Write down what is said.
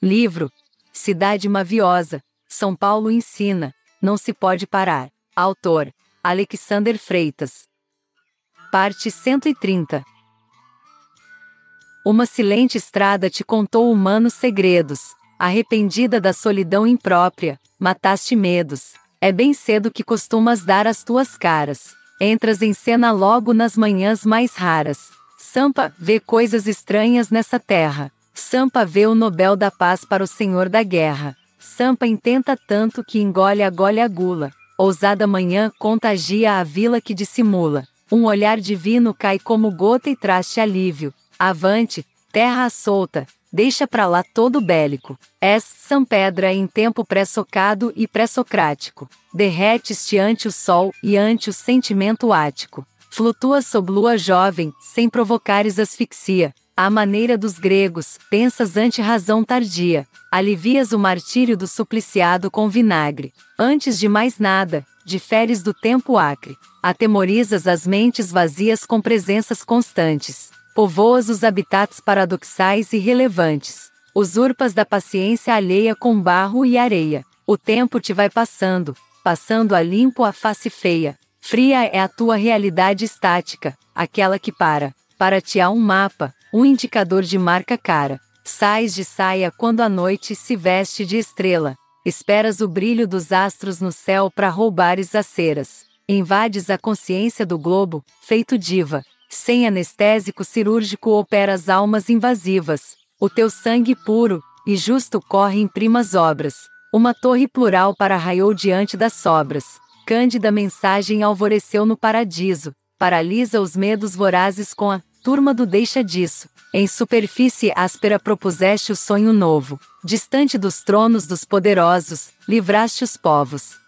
Livro Cidade Maviosa, São Paulo ensina, não se pode parar. Autor Alexander Freitas. Parte 130 Uma silente estrada te contou humanos segredos. Arrependida da solidão imprópria, mataste medos. É bem cedo que costumas dar as tuas caras. Entras em cena logo nas manhãs mais raras. Sampa vê coisas estranhas nessa terra. Sampa vê o Nobel da Paz para o Senhor da Guerra. Sampa intenta tanto que engole a gole a gula. Ousada manhã contagia a vila que dissimula. Um olhar divino cai como gota e traz-te alívio. Avante, terra solta, deixa pra lá todo bélico. És Pedra em tempo pré-socado e pré-socrático. Derretes-te ante o sol e ante o sentimento ático. Flutuas sob lua jovem, sem provocares asfixia. À maneira dos gregos, pensas ante razão tardia, alivias o martírio do supliciado com vinagre. Antes de mais nada, diferes do tempo acre. Atemorizas as mentes vazias com presenças constantes. Povoas os habitats paradoxais e relevantes. Usurpas da paciência alheia com barro e areia. O tempo te vai passando, passando a limpo a face feia. Fria é a tua realidade estática, aquela que para. Para ti há um mapa, um indicador de marca cara. Sais de saia quando a noite se veste de estrela. Esperas o brilho dos astros no céu para roubares as ceras. Invades a consciência do globo, feito diva. Sem anestésico cirúrgico operas almas invasivas. O teu sangue puro e justo corre em primas obras. Uma torre plural para raiou diante das sobras. Cândida mensagem alvoreceu no paradiso. Paralisa os medos vorazes com a turma do deixa disso. Em superfície áspera propuseste o sonho novo. Distante dos tronos dos poderosos, livraste os povos.